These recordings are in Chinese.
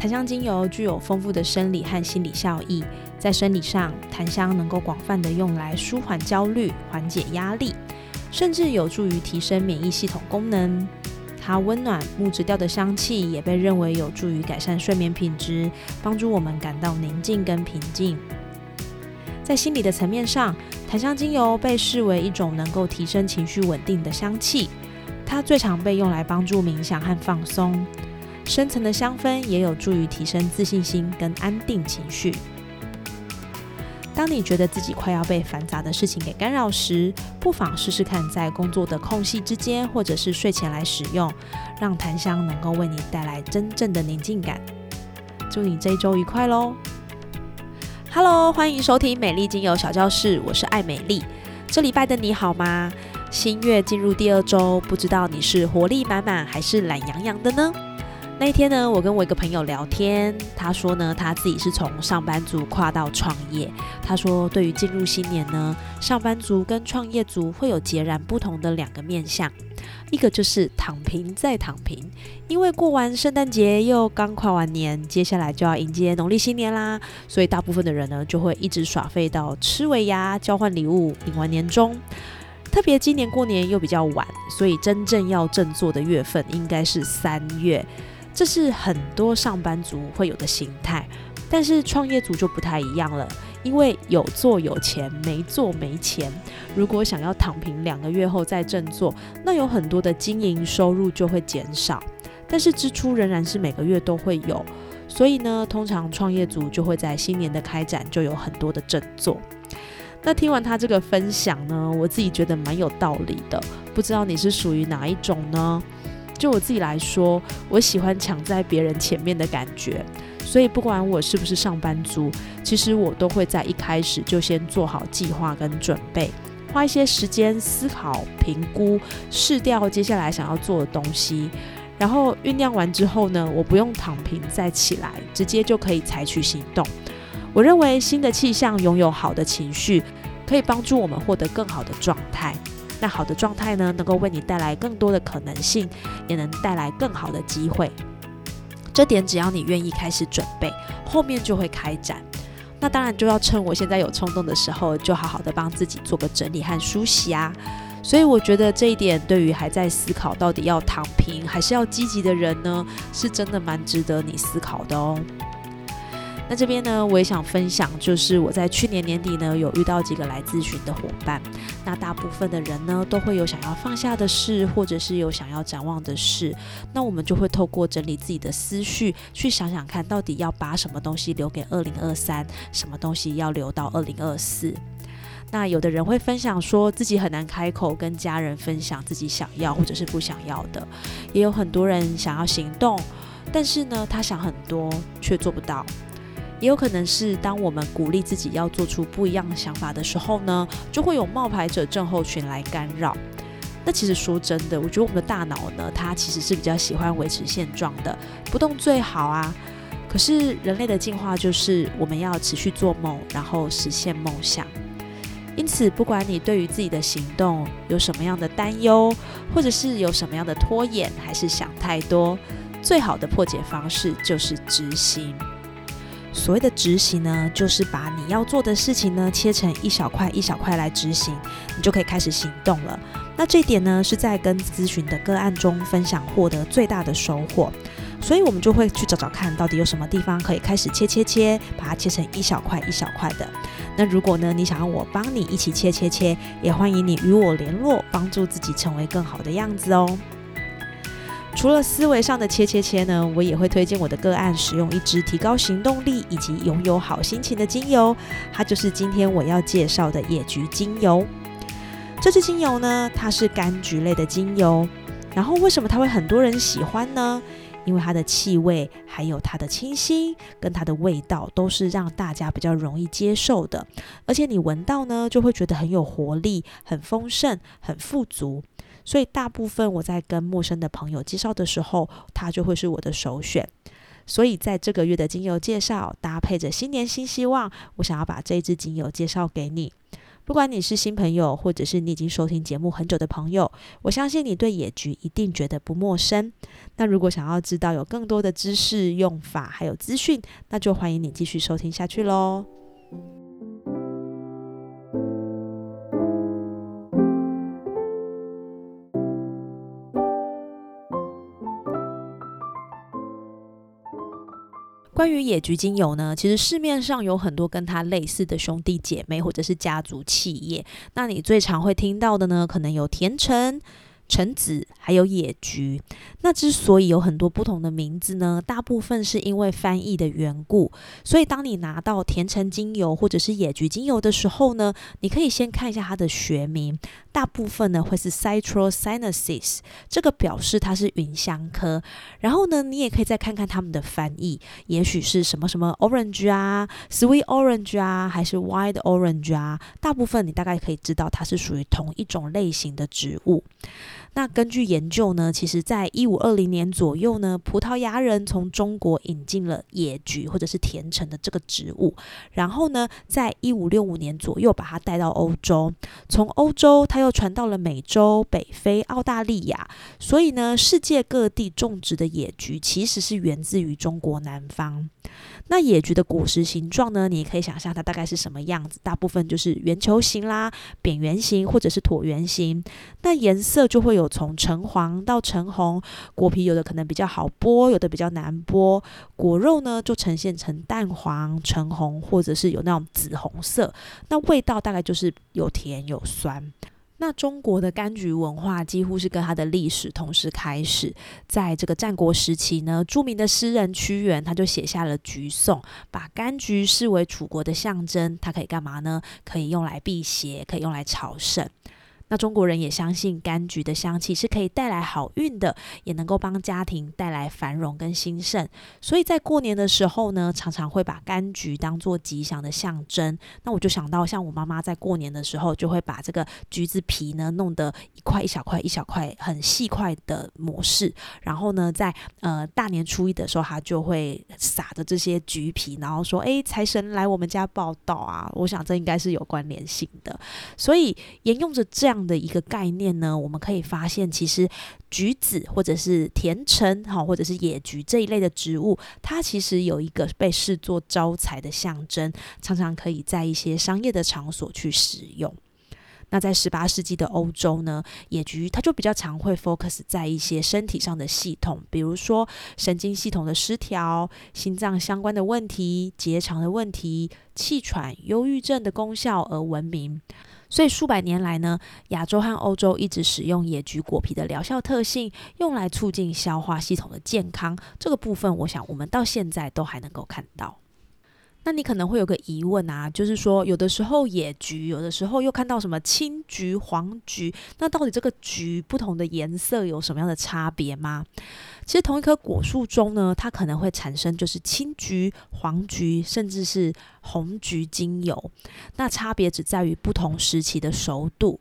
檀香精油具有丰富的生理和心理效益。在生理上，檀香能够广泛的用来舒缓焦虑、缓解压力，甚至有助于提升免疫系统功能。它温暖木质调的香气也被认为有助于改善睡眠品质，帮助我们感到宁静跟平静。在心理的层面上，檀香精油被视为一种能够提升情绪稳定的香气。它最常被用来帮助冥想和放松。深层的香氛也有助于提升自信心跟安定情绪。当你觉得自己快要被繁杂的事情给干扰时，不妨试试看在工作的空隙之间，或者是睡前来使用，让檀香能够为你带来真正的宁静感。祝你这一周愉快喽！Hello，欢迎收听美丽精油小教室，我是爱美丽。这礼拜的你好吗？新月进入第二周，不知道你是活力满满还是懒洋洋的呢？那一天呢，我跟我一个朋友聊天，他说呢，他自己是从上班族跨到创业。他说，对于进入新年呢，上班族跟创业族会有截然不同的两个面相，一个就是躺平再躺平，因为过完圣诞节又刚跨完年，接下来就要迎接农历新年啦，所以大部分的人呢就会一直耍废到吃尾牙、交换礼物、领完年终。特别今年过年又比较晚，所以真正要振作的月份应该是三月。这是很多上班族会有的心态，但是创业族就不太一样了，因为有做有钱，没做没钱。如果想要躺平两个月后再振作，那有很多的经营收入就会减少，但是支出仍然是每个月都会有。所以呢，通常创业族就会在新年的开展就有很多的振作。那听完他这个分享呢，我自己觉得蛮有道理的，不知道你是属于哪一种呢？就我自己来说，我喜欢抢在别人前面的感觉，所以不管我是不是上班族，其实我都会在一开始就先做好计划跟准备，花一些时间思考、评估、试掉接下来想要做的东西，然后酝酿完之后呢，我不用躺平再起来，直接就可以采取行动。我认为新的气象拥有好的情绪，可以帮助我们获得更好的状态。那好的状态呢，能够为你带来更多的可能性，也能带来更好的机会。这点只要你愿意开始准备，后面就会开展。那当然就要趁我现在有冲动的时候，就好好的帮自己做个整理和梳洗啊。所以我觉得这一点对于还在思考到底要躺平还是要积极的人呢，是真的蛮值得你思考的哦。那这边呢，我也想分享，就是我在去年年底呢，有遇到几个来咨询的伙伴。那大部分的人呢，都会有想要放下的事，或者是有想要展望的事。那我们就会透过整理自己的思绪，去想想看，到底要把什么东西留给二零二三，什么东西要留到二零二四。那有的人会分享说自己很难开口跟家人分享自己想要或者是不想要的，也有很多人想要行动，但是呢，他想很多却做不到。也有可能是，当我们鼓励自己要做出不一样的想法的时候呢，就会有冒牌者症候群来干扰。那其实说真的，我觉得我们的大脑呢，它其实是比较喜欢维持现状的，不动最好啊。可是人类的进化就是我们要持续做梦，然后实现梦想。因此，不管你对于自己的行动有什么样的担忧，或者是有什么样的拖延，还是想太多，最好的破解方式就是执行。所谓的执行呢，就是把你要做的事情呢切成一小块一小块来执行，你就可以开始行动了。那这点呢，是在跟咨询的个案中分享获得最大的收获。所以我们就会去找找看到底有什么地方可以开始切切切，把它切成一小块一小块的。那如果呢，你想要我帮你一起切切切，也欢迎你与我联络，帮助自己成为更好的样子哦。除了思维上的切切切呢，我也会推荐我的个案使用一支提高行动力以及拥有好心情的精油，它就是今天我要介绍的野菊精油。这支精油呢，它是柑橘类的精油，然后为什么它会很多人喜欢呢？因为它的气味还有它的清新跟它的味道都是让大家比较容易接受的，而且你闻到呢就会觉得很有活力、很丰盛、很富足。所以大部分我在跟陌生的朋友介绍的时候，它就会是我的首选。所以在这个月的精油介绍搭配着新年新希望，我想要把这支精油介绍给你。不管你是新朋友，或者是你已经收听节目很久的朋友，我相信你对野菊一定觉得不陌生。那如果想要知道有更多的知识、用法还有资讯，那就欢迎你继续收听下去喽。关于野菊精油呢，其实市面上有很多跟它类似的兄弟姐妹或者是家族企业。那你最常会听到的呢，可能有甜橙。橙子还有野菊，那之所以有很多不同的名字呢，大部分是因为翻译的缘故。所以当你拿到甜橙精油或者是野菊精油的时候呢，你可以先看一下它的学名，大部分呢会是 Citrosinensis，这个表示它是芸香科。然后呢，你也可以再看看他们的翻译，也许是什么什么 Orange 啊，Sweet Orange 啊，还是 Wild Orange 啊，大部分你大概可以知道它是属于同一种类型的植物。那根据研究呢，其实在一五二零年左右呢，葡萄牙人从中国引进了野菊或者是甜橙的这个植物，然后呢，在一五六五年左右把它带到欧洲，从欧洲它又传到了美洲、北非、澳大利亚，所以呢，世界各地种植的野菊其实是源自于中国南方。那野菊的果实形状呢？你可以想象它大概是什么样子，大部分就是圆球形啦、扁圆形或者是椭圆形。那颜色就会有有从橙黄到橙红，果皮有的可能比较好剥，有的比较难剥。果肉呢就呈现成淡黄、橙红，或者是有那种紫红色。那味道大概就是有甜有酸。那中国的柑橘文化几乎是跟它的历史同时开始，在这个战国时期呢，著名的诗人屈原他就写下了《橘颂》，把柑橘视为楚国的象征，它可以干嘛呢？可以用来辟邪，可以用来朝圣。那中国人也相信柑橘的香气是可以带来好运的，也能够帮家庭带来繁荣跟兴盛。所以在过年的时候呢，常常会把柑橘当做吉祥的象征。那我就想到，像我妈妈在过年的时候，就会把这个橘子皮呢弄得一块一小块一小块很细块的模式，然后呢，在呃大年初一的时候，她就会撒的这些橘皮，然后说：“哎，财神来我们家报道啊！”我想这应该是有关联性的。所以沿用着这样。的一个概念呢，我们可以发现，其实橘子或者是甜橙，哈，或者是野菊这一类的植物，它其实有一个被视作招财的象征，常常可以在一些商业的场所去使用。那在十八世纪的欧洲呢，野菊它就比较常会 focus 在一些身体上的系统，比如说神经系统的失调、心脏相关的问题、结肠的问题、气喘、忧郁症的功效而闻名。所以数百年来呢，亚洲和欧洲一直使用野菊果皮的疗效特性，用来促进消化系统的健康。这个部分，我想我们到现在都还能够看到。那你可能会有个疑问啊，就是说有的时候野菊，有的时候又看到什么青菊、黄菊，那到底这个菊不同的颜色有什么样的差别吗？其实同一棵果树中呢，它可能会产生就是青橘、黄橘，甚至是红橘精油。那差别只在于不同时期的熟度。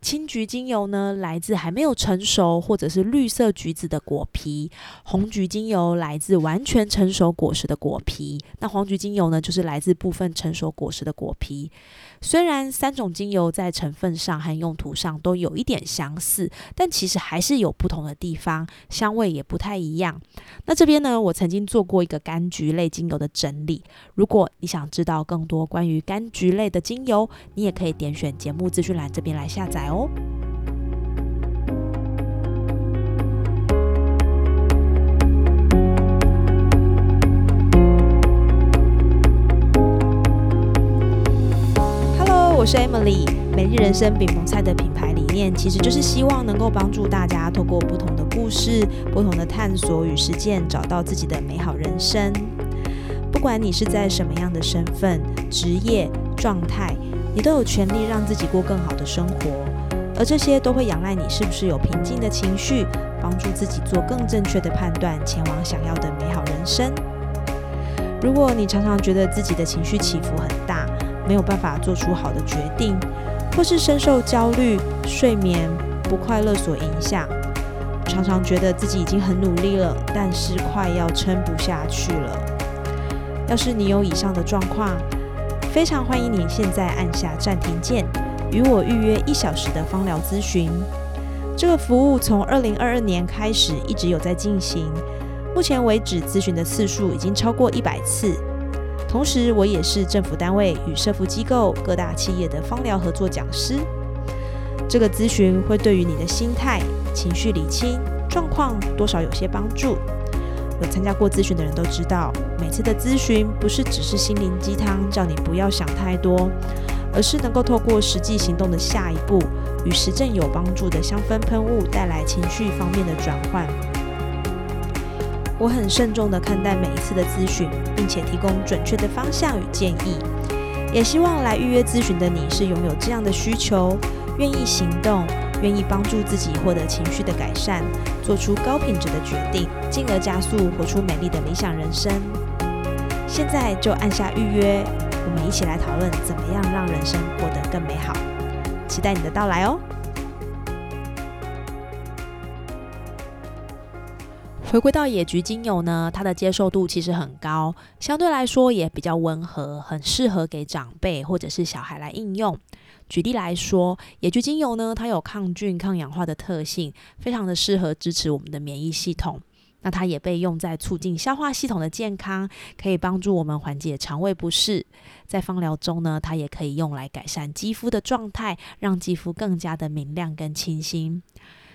青橘精油呢，来自还没有成熟或者是绿色橘子的果皮；红橘精油来自完全成熟果实的果皮。那黄橘精油呢，就是来自部分成熟果实的果皮。虽然三种精油在成分上和用途上都有一点相似，但其实还是有不同的地方，香味也不太一样。那这边呢，我曾经做过一个柑橘类精油的整理。如果你想知道更多关于柑橘类的精油，你也可以点选节目资讯栏这边来下载哦。我是 Emily，美丽人生饼蒙菜的品牌理念其实就是希望能够帮助大家透过不同的故事、不同的探索与实践，找到自己的美好人生。不管你是在什么样的身份、职业状态，你都有权利让自己过更好的生活。而这些都会仰赖你是不是有平静的情绪，帮助自己做更正确的判断，前往想要的美好人生。如果你常常觉得自己的情绪起伏很大，没有办法做出好的决定，或是深受焦虑、睡眠不快乐所影响，常常觉得自己已经很努力了，但是快要撑不下去了。要是你有以上的状况，非常欢迎你现在按下暂停键，与我预约一小时的芳疗咨询。这个服务从二零二二年开始一直有在进行。目前为止，咨询的次数已经超过一百次。同时，我也是政府单位与社福机构、各大企业的芳疗合作讲师。这个咨询会对于你的心态、情绪理清状况多少有些帮助。有参加过咨询的人都知道，每次的咨询不是只是心灵鸡汤，叫你不要想太多，而是能够透过实际行动的下一步，与实证有帮助的香氛喷雾带来情绪方面的转换。我很慎重地看待每一次的咨询，并且提供准确的方向与建议。也希望来预约咨询的你是拥有这样的需求，愿意行动，愿意帮助自己获得情绪的改善，做出高品质的决定，进而加速活出美丽的理想人生。现在就按下预约，我们一起来讨论怎么样让人生过得更美好。期待你的到来哦！回归到野菊精油呢，它的接受度其实很高，相对来说也比较温和，很适合给长辈或者是小孩来应用。举例来说，野菊精油呢，它有抗菌、抗氧化的特性，非常的适合支持我们的免疫系统。那它也被用在促进消化系统的健康，可以帮助我们缓解肠胃不适。在芳疗中呢，它也可以用来改善肌肤的状态，让肌肤更加的明亮跟清新。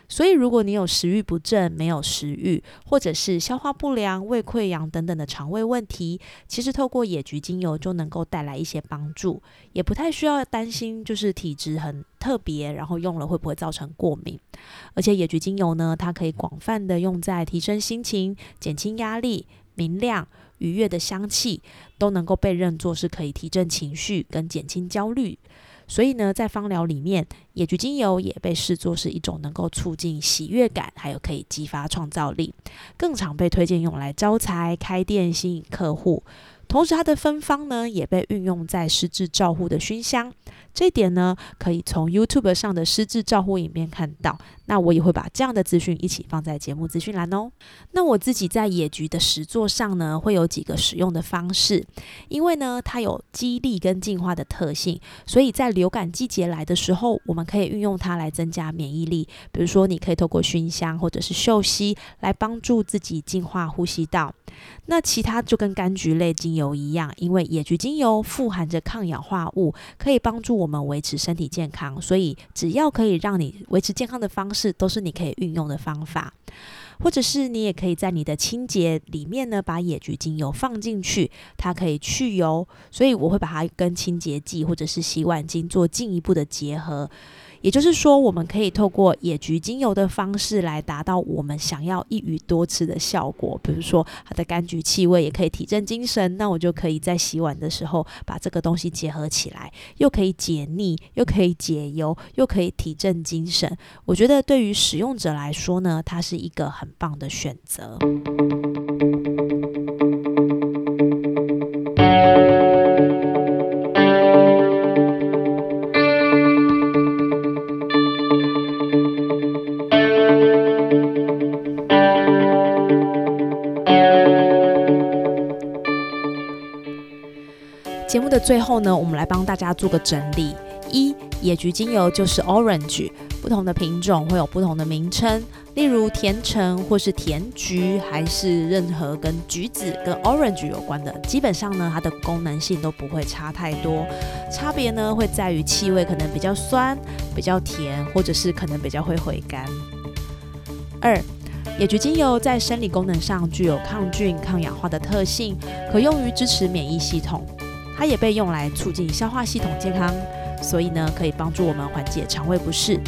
所以，如果你有食欲不振、没有食欲，或者是消化不良、胃溃疡等等的肠胃问题，其实透过野菊精油就能够带来一些帮助，也不太需要担心，就是体质很特别，然后用了会不会造成过敏。而且野菊精油呢，它可以广泛的用在提升心情、减轻压力、明亮、愉悦的香气，都能够被认作是可以提振情绪跟减轻焦虑。所以呢，在芳疗里面，野菊精油也被视作是一种能够促进喜悦感，还有可以激发创造力，更常被推荐用来招财、开店、吸引客户。同时，它的芬芳呢，也被运用在失智照护的熏香。这一点呢，可以从 YouTube 上的失智照护影片看到。那我也会把这样的资讯一起放在节目资讯栏哦。那我自己在野菊的实作上呢，会有几个使用的方式。因为呢，它有激励跟净化的特性，所以在流感季节来的时候，我们可以运用它来增加免疫力。比如说，你可以透过熏香或者是嗅吸来帮助自己净化呼吸道。那其他就跟柑橘类油一样，因为野菊精油富含着抗氧化物，可以帮助我们维持身体健康，所以只要可以让你维持健康的方式，都是你可以运用的方法。或者是你也可以在你的清洁里面呢，把野菊精油放进去，它可以去油，所以我会把它跟清洁剂或者是洗碗巾做进一步的结合。也就是说，我们可以透过野菊精油的方式来达到我们想要一鱼多吃的效果。比如说，它的柑橘气味也可以提振精神，那我就可以在洗碗的时候把这个东西结合起来，又可以解腻，又可以解油，又可以提振精神。我觉得对于使用者来说呢，它是一个很棒的选择。节目的最后呢，我们来帮大家做个整理。一野菊精油就是 orange，不同的品种会有不同的名称，例如甜橙或是甜菊，还是任何跟橘子跟 orange 有关的，基本上呢，它的功能性都不会差太多。差别呢，会在于气味可能比较酸、比较甜，或者是可能比较会回甘。二野菊精油在生理功能上具有抗菌、抗氧化的特性，可用于支持免疫系统。它也被用来促进消化系统健康，所以呢，可以帮助我们缓解肠胃不适。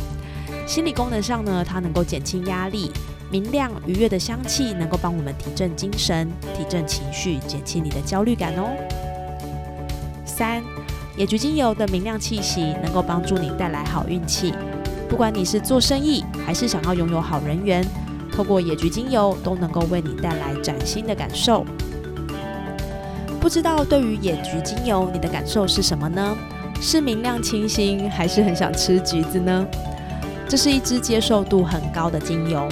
心理功能上呢，它能够减轻压力，明亮愉悦的香气能够帮我们提振精神、提振情绪，减轻你的焦虑感哦。三，野菊精油的明亮气息能够帮助你带来好运气。不管你是做生意，还是想要拥有好人缘，透过野菊精油都能够为你带来崭新的感受。不知道对于野菊精油，你的感受是什么呢？是明亮清新，还是很想吃橘子呢？这是一支接受度很高的精油。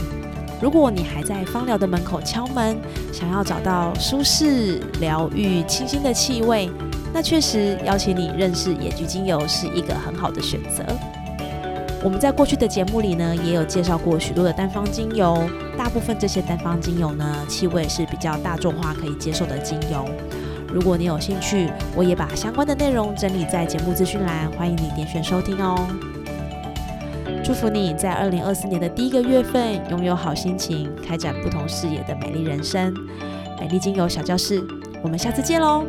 如果你还在芳疗的门口敲门，想要找到舒适、疗愈、清新的气味，那确实邀请你认识野菊精油是一个很好的选择。我们在过去的节目里呢，也有介绍过许多的单方精油，大部分这些单方精油呢，气味是比较大众化、可以接受的精油。如果你有兴趣，我也把相关的内容整理在节目资讯栏，欢迎你点选收听哦。祝福你在二零二四年的第一个月份拥有好心情，开展不同视野的美丽人生。美丽精油小教室，我们下次见喽！